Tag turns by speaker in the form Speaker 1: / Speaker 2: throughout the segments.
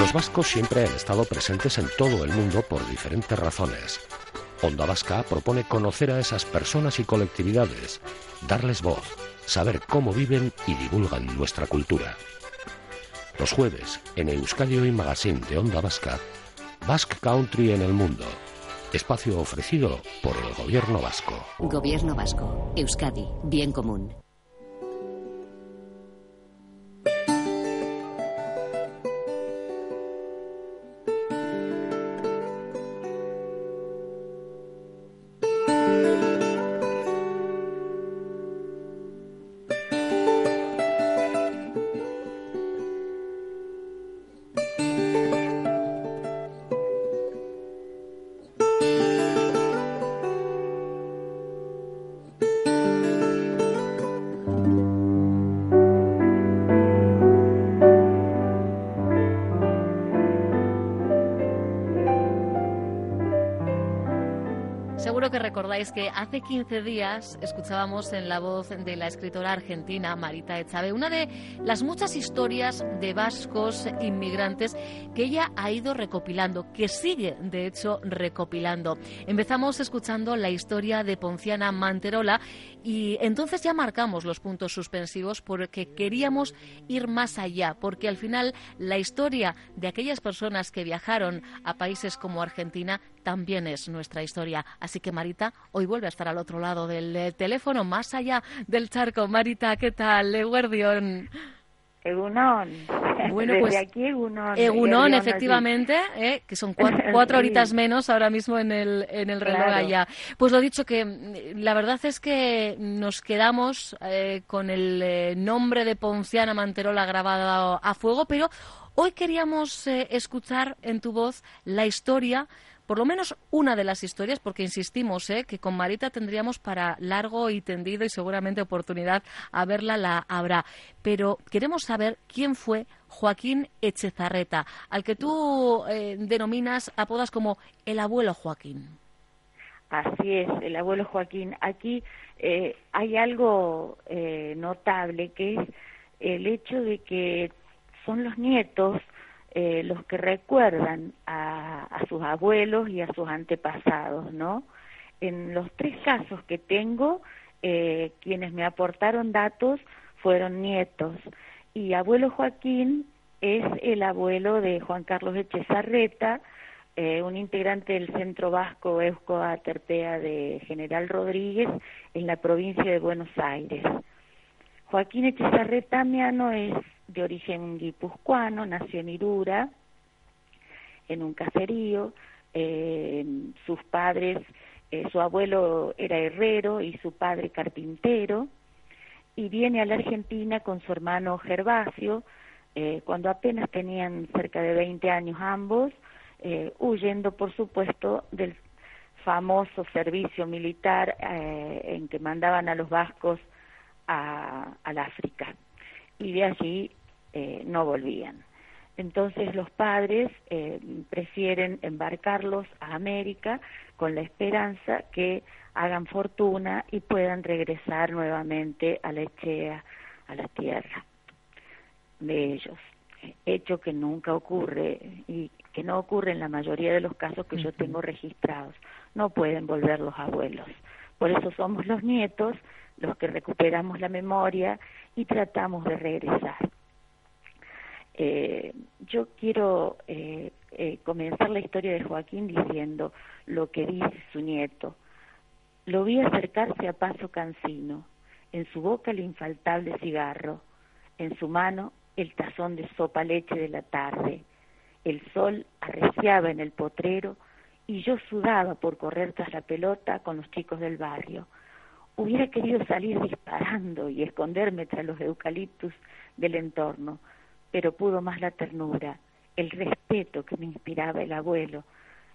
Speaker 1: Los vascos siempre han estado presentes en todo el mundo por diferentes razones. Onda Vasca propone conocer a esas personas y colectividades, darles voz, saber cómo viven y divulgan nuestra cultura. Los jueves, en Euskadi Hoy Magazine de Onda Vasca, Basque Country en el Mundo. Espacio ofrecido por el Gobierno Vasco.
Speaker 2: Gobierno Vasco. Euskadi. Bien común.
Speaker 3: Que recordáis que hace 15 días escuchábamos en la voz de la escritora argentina Marita Echave una de las muchas historias de vascos inmigrantes que ella ha ido recopilando, que sigue de hecho recopilando. Empezamos escuchando la historia de Ponciana Manterola y entonces ya marcamos los puntos suspensivos porque queríamos ir más allá, porque al final la historia de aquellas personas que viajaron a países como Argentina también es nuestra historia. Así que Marita, hoy vuelve a estar al otro lado del eh, teléfono, más allá del charco. Marita, ¿qué tal? Leguardión.
Speaker 4: Egunon.
Speaker 3: Bueno,
Speaker 4: Desde
Speaker 3: pues
Speaker 4: aquí Egunon.
Speaker 3: Egunon, efectivamente, eh, que son cuatro, cuatro
Speaker 4: Sí.
Speaker 3: horitas menos ahora mismo en el, en el reloj
Speaker 4: Claro.
Speaker 3: allá. Pues lo dicho, que mm, la verdad es que nos quedamos eh, con el eh, nombre de Ponciana Manterola grabado a fuego, pero hoy queríamos escuchar en tu voz la historia por lo menos una de las historias, porque insistimos ¿eh? que con Marita tendríamos para largo y tendido y seguramente oportunidad a verla la habrá. Pero queremos saber quién fue Joaquín Echezarreta, al que tú eh, denominas, apodas como el abuelo Joaquín.
Speaker 4: Así es, el abuelo Joaquín. Aquí eh, hay algo eh, notable que es el hecho de que son los nietos eh, los que recuerdan a, a sus abuelos y a sus antepasados, ¿no? En los tres casos que tengo, eh, quienes me aportaron datos fueron nietos y abuelo Joaquín es el abuelo de Juan Carlos Echezarreta, eh, un integrante del Centro Vasco Eusko Aterpea de General Rodríguez en la provincia de Buenos Aires. Joaquín Echezarreta Miano es de origen guipuzcoano, nació en Irura, en un caserío. eh, sus padres, eh, su abuelo era herrero y su padre carpintero, y viene a la Argentina con su hermano Gervasio, eh, cuando apenas tenían cerca de 20 años ambos, eh, huyendo, por supuesto, del famoso servicio militar eh, en que mandaban a los vascos a, al África. Y de allí eh, no volvían. Entonces los padres eh, prefieren embarcarlos a América con la esperanza que hagan fortuna y puedan regresar nuevamente a la Echea, a la tierra de ellos. Hecho que nunca ocurre y que no ocurre en la mayoría de los casos que yo tengo registrados. No pueden volver los abuelos. Por eso somos los nietos los que recuperamos la memoria y tratamos de regresar. Eh, yo quiero eh, eh, comenzar la historia de Joaquín diciendo lo que dice su nieto. Lo vi acercarse a paso cansino, en su boca el infaltable cigarro, en su mano el tazón de sopa leche de la tarde. El sol arreciaba en el potrero y yo sudaba por correr tras la pelota con los chicos del barrio. Hubiera querido salir disparando y esconderme tras los eucaliptus del entorno, pero pudo más la ternura, el respeto que me inspiraba el abuelo,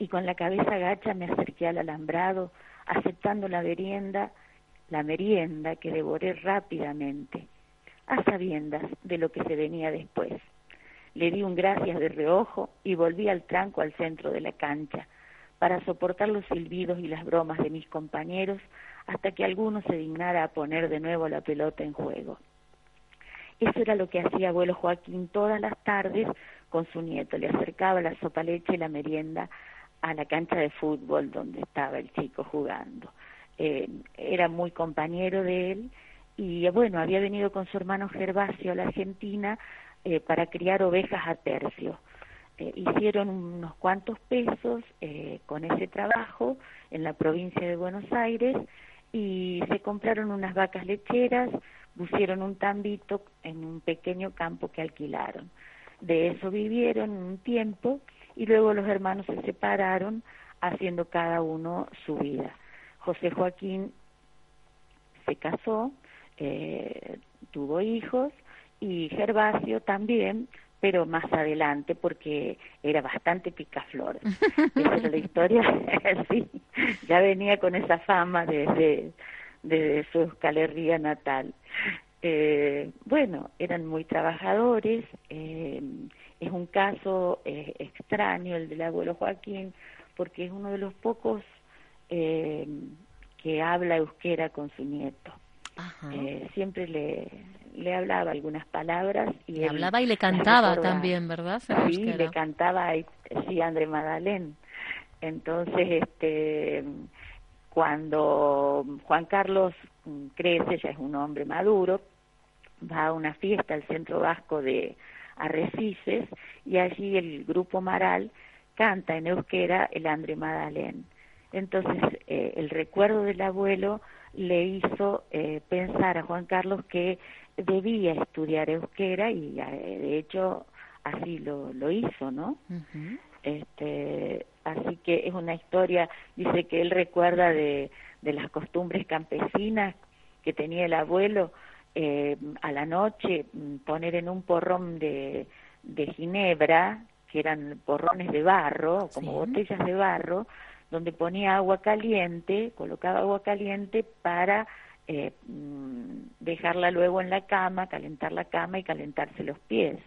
Speaker 4: y con la cabeza gacha me acerqué al alambrado, aceptando la merienda, la merienda que devoré rápidamente, a sabiendas de lo que se venía después. Le di un gracias de reojo y volví al tranco al centro de la cancha, para soportar los silbidos y las bromas de mis compañeros hasta que alguno se dignara a poner de nuevo la pelota en juego. Eso era lo que hacía abuelo Joaquín todas las tardes con su nieto. Le acercaba la sopa leche y la merienda a la cancha de fútbol donde estaba el chico jugando. Eh, era muy compañero de él y bueno, había venido con su hermano Gervasio a la Argentina eh, para criar ovejas a tercio. Eh, hicieron unos cuantos pesos con ese trabajo en la provincia de Buenos Aires y se compraron unas vacas lecheras, pusieron un tambito en un pequeño campo que alquilaron. De eso vivieron un tiempo y luego los hermanos se separaron haciendo cada uno su vida. José Joaquín se casó, eh, tuvo hijos y Gervasio también, pero más adelante porque era bastante picaflor. Esa es la historia, sí, ya venía con esa fama desde, desde su escalería natal. Eh, bueno, eran muy trabajadores, eh, es un caso eh, extraño el del abuelo Joaquín, porque es uno de los pocos eh, que habla euskera con su nieto. Eh, siempre le, le hablaba algunas palabras y
Speaker 3: le hablaba y le cantaba también, ¿verdad?
Speaker 4: Sí, le cantaba sí André Madalén. Entonces, este cuando Juan Carlos crece, ya es un hombre maduro, va a una fiesta al centro vasco de Arrecifes y allí el grupo Maral canta en euskera el André Madalén. Entonces, eh, el recuerdo del abuelo le hizo eh, pensar a Juan Carlos que debía estudiar euskera y eh, de hecho así lo, lo hizo, ¿no? este, así que es una historia, dice que él recuerda de, de las costumbres campesinas que tenía el abuelo, eh, a la noche mm, poner en un porrón de, de ginebra, que eran porrones de barro, como botellas de barro, donde ponía agua caliente, colocaba agua caliente para eh, mm, dejarla luego en la cama, calentar la cama y calentarse los pies,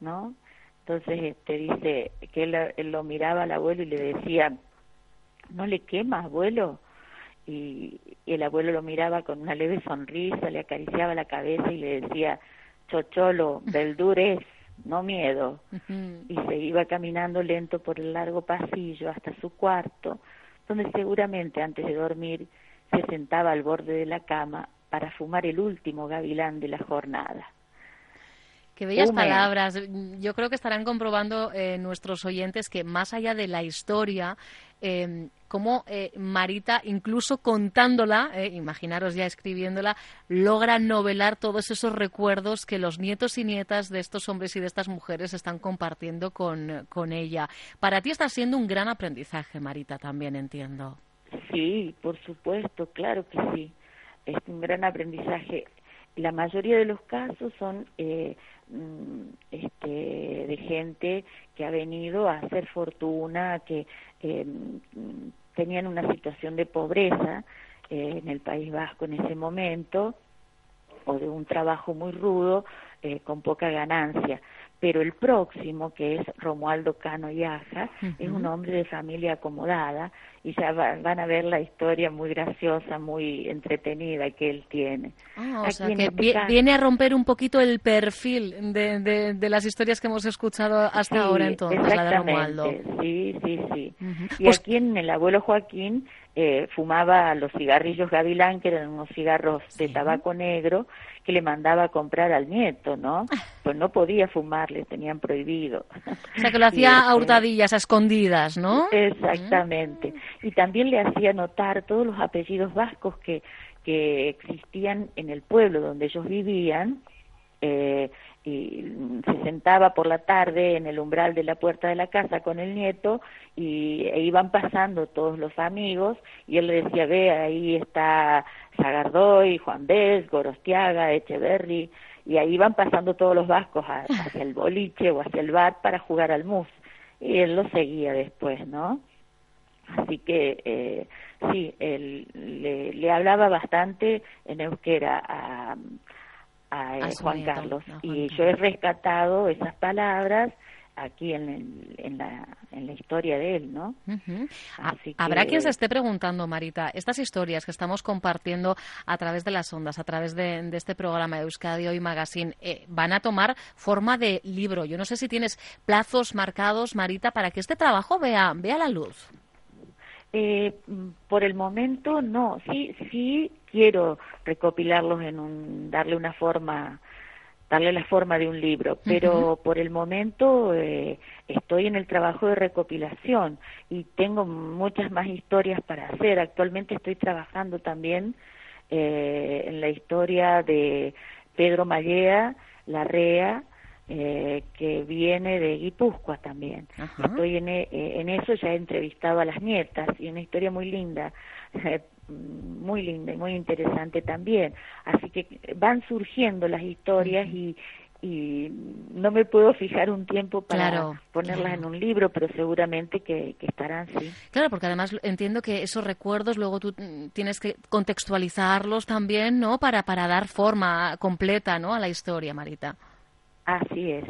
Speaker 4: ¿no? Entonces este dice que él, él lo miraba al abuelo y le decía, ¿no le quema, abuelo? y, el abuelo lo miraba con una leve sonrisa, le acariciaba la cabeza y le decía, Chocholo, verdures, no miedo. Y se iba caminando lento por el largo pasillo hasta su cuarto, donde seguramente antes de dormir se sentaba al borde de la cama para fumar el último gavilán de la jornada.
Speaker 3: Qué bellas palabras. Yo creo que estarán comprobando eh, nuestros oyentes que más allá de la historia, eh, como eh, Marita, incluso contándola, eh, imaginaros ya escribiéndola, logra novelar todos esos recuerdos que los nietos y nietas de estos hombres y de estas mujeres están compartiendo con, con ella. Para ti está siendo un gran aprendizaje, Marita, también entiendo.
Speaker 4: Sí, por supuesto, claro que sí. Es un gran aprendizaje. La mayoría de los casos son eh, Mm, este, de gente que ha venido a hacer fortuna, que eh, tenían una situación de pobreza eh, en el País Vasco en ese momento, o de un trabajo muy rudo, eh, con poca ganancia. Pero el próximo, que es Romualdo Cano Yaja, es un hombre de familia acomodada y ya van a ver la historia muy graciosa, muy entretenida que él tiene.
Speaker 3: Ah, o sea, que este viene a romper un poquito el perfil de, de, las historias que hemos escuchado hasta ahora entonces, la de Romualdo.
Speaker 4: Sí, sí, sí. Y pues aquí en el abuelo Joaquín eh, fumaba los cigarrillos Gavilán, que eran unos cigarros de tabaco negro, que le mandaba a comprar al nieto, ¿no? Ah. Pues no podía fumar, le tenían prohibido.
Speaker 3: O sea, que lo hacía a hurtadillas, a escondidas, ¿no?
Speaker 4: Exactamente. Y también le hacía notar todos los apellidos vascos que, que existían en el pueblo donde ellos vivían, eh, y se sentaba por la tarde en el umbral de la puerta de la casa con el nieto y e iban pasando todos los amigos y él le decía ve ahí está Sagardoy, Juan Bés, Gorostiaga, Echeverry y ahí van pasando todos los vascos hacia el boliche o hacia el bar para jugar al mus y él lo seguía después, ¿no? Así que eh, sí, él le, hablaba bastante en euskera a, a, eh, Juan Carlos y yo he rescatado esas palabras aquí en, en, la, en la historia de él, ¿no?
Speaker 3: Habrá quien se esté preguntando, Marita, estas historias que estamos compartiendo a través de las ondas, a través de, este programa de Euskadi Hoy Magazine, eh, van a tomar forma de libro. Yo no sé si tienes plazos marcados, Marita, para que este trabajo vea, vea la luz.
Speaker 4: Eh, por el momento no, sí, sí quiero recopilarlos en un, darle una forma darle la forma de un libro, pero por el momento eh, estoy en el trabajo de recopilación y tengo muchas más historias para hacer. Actualmente estoy trabajando también eh, en la historia de Pedro Mallea, Larrea, eh, que viene de Guipúzcoa también. Estoy en, eh, en eso, ya he entrevistado a las nietas y una historia muy linda muy linda y muy interesante también. Así que van surgiendo las historias y, y no me puedo fijar un tiempo para ponerlas en un libro, pero seguramente que, que, estarán, sí.
Speaker 3: Claro, porque además entiendo que esos recuerdos luego tú tienes que contextualizarlos también, ¿no? Para, para dar forma completa, ¿no? A la historia, Marita.
Speaker 4: Así es,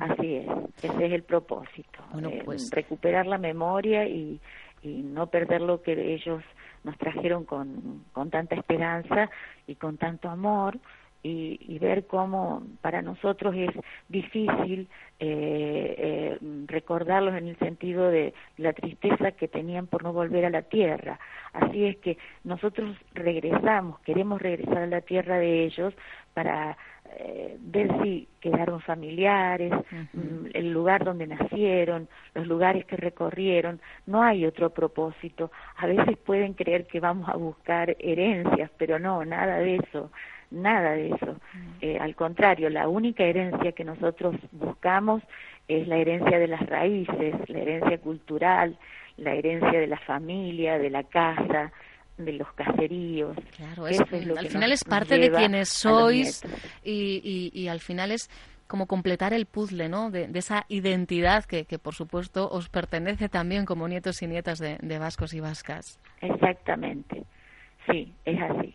Speaker 4: así es. Ese es el propósito. Eh, pues... recuperar la memoria y, y no perder lo que ellos nos trajeron con, con tanta esperanza y con tanto amor y, y, ver cómo para nosotros es difícil eh, eh, recordarlos en el sentido de la tristeza que tenían por no volver a la tierra. Así es que nosotros regresamos, queremos regresar a la tierra de ellos para eh, ver si quedaron familiares, mm, el lugar donde nacieron, los lugares que recorrieron, no hay otro propósito. A veces pueden creer que vamos a buscar herencias, pero no, nada de eso, nada de eso. Eh, al contrario, la única herencia que nosotros buscamos es la herencia de las raíces, la herencia cultural, la herencia de la familia, de la casa, de los caseríos.
Speaker 3: Claro, es, al final es parte de quienes sois y, y, al final es como completar el puzzle, ¿no? De, esa identidad que, que, por supuesto, os pertenece también como nietos y nietas de, vascos y vascas.
Speaker 4: Exactamente, sí, es así.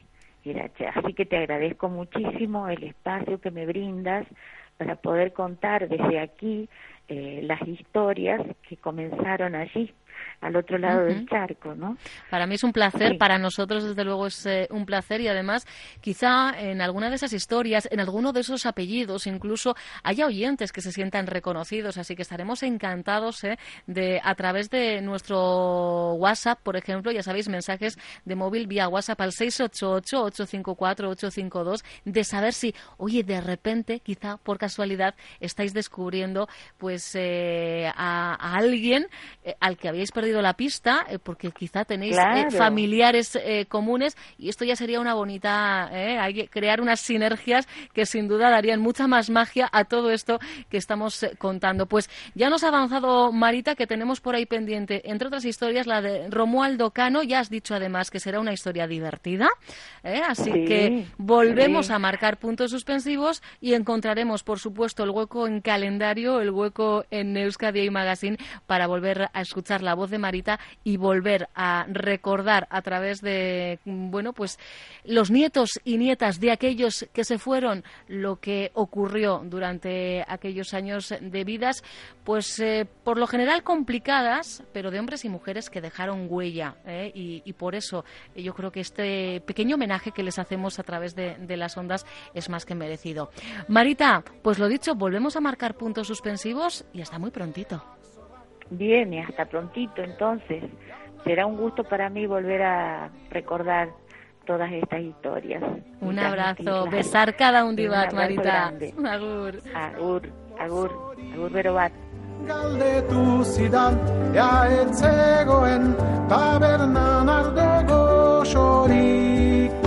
Speaker 4: Así que te agradezco muchísimo el espacio que me brindas para poder contar desde aquí eh, las historias que comenzaron allí al otro lado del charco, ¿no?
Speaker 3: Para mí es un placer, para nosotros desde luego es eh, un placer y además quizá en alguna de esas historias, en alguno de esos apellidos, incluso haya oyentes que se sientan reconocidos, así que estaremos encantados eh, de a través de nuestro WhatsApp, por ejemplo, ya sabéis, mensajes de móvil vía WhatsApp al 688-854-852, de saber si, oye, de repente, quizá por casualidad, estáis descubriendo pues eh, a, a, alguien al que habéis perdido la pista eh, porque quizá tenéis eh, familiares eh, comunes y esto ya sería una bonita, hay que crear unas sinergias que sin duda darían mucha más magia a todo esto que estamos contando. Pues ya nos ha avanzado Marita que tenemos por ahí pendiente, entre otras historias, la de Romualdo Cano, ya has dicho además que será una historia divertida, así que volvemos a marcar puntos suspensivos y encontraremos, por supuesto, el hueco en calendario, el hueco en Euskadi y Magazine para volver a escuchar la voz de Marita y volver a recordar a través de, bueno, pues los nietos y nietas de aquellos que se fueron lo que ocurrió durante aquellos años de vidas, pues eh, por lo general complicadas, pero de hombres y mujeres que dejaron huella. ¿eh? Y, por eso yo creo que este pequeño homenaje que les hacemos a través de las ondas es más que merecido. Marita, pues lo dicho, volvemos a marcar puntos suspensivos y hasta muy prontito.
Speaker 4: Viene, hasta prontito entonces. Será un gusto para mí volver a recordar todas estas historias.
Speaker 3: Un abrazo, besar cada un divat, Marita.
Speaker 4: Agur. Agur, agur, agur bero bat.
Speaker 5: Galdetu zidan, ea etzegoen tabernan ardo goxorik.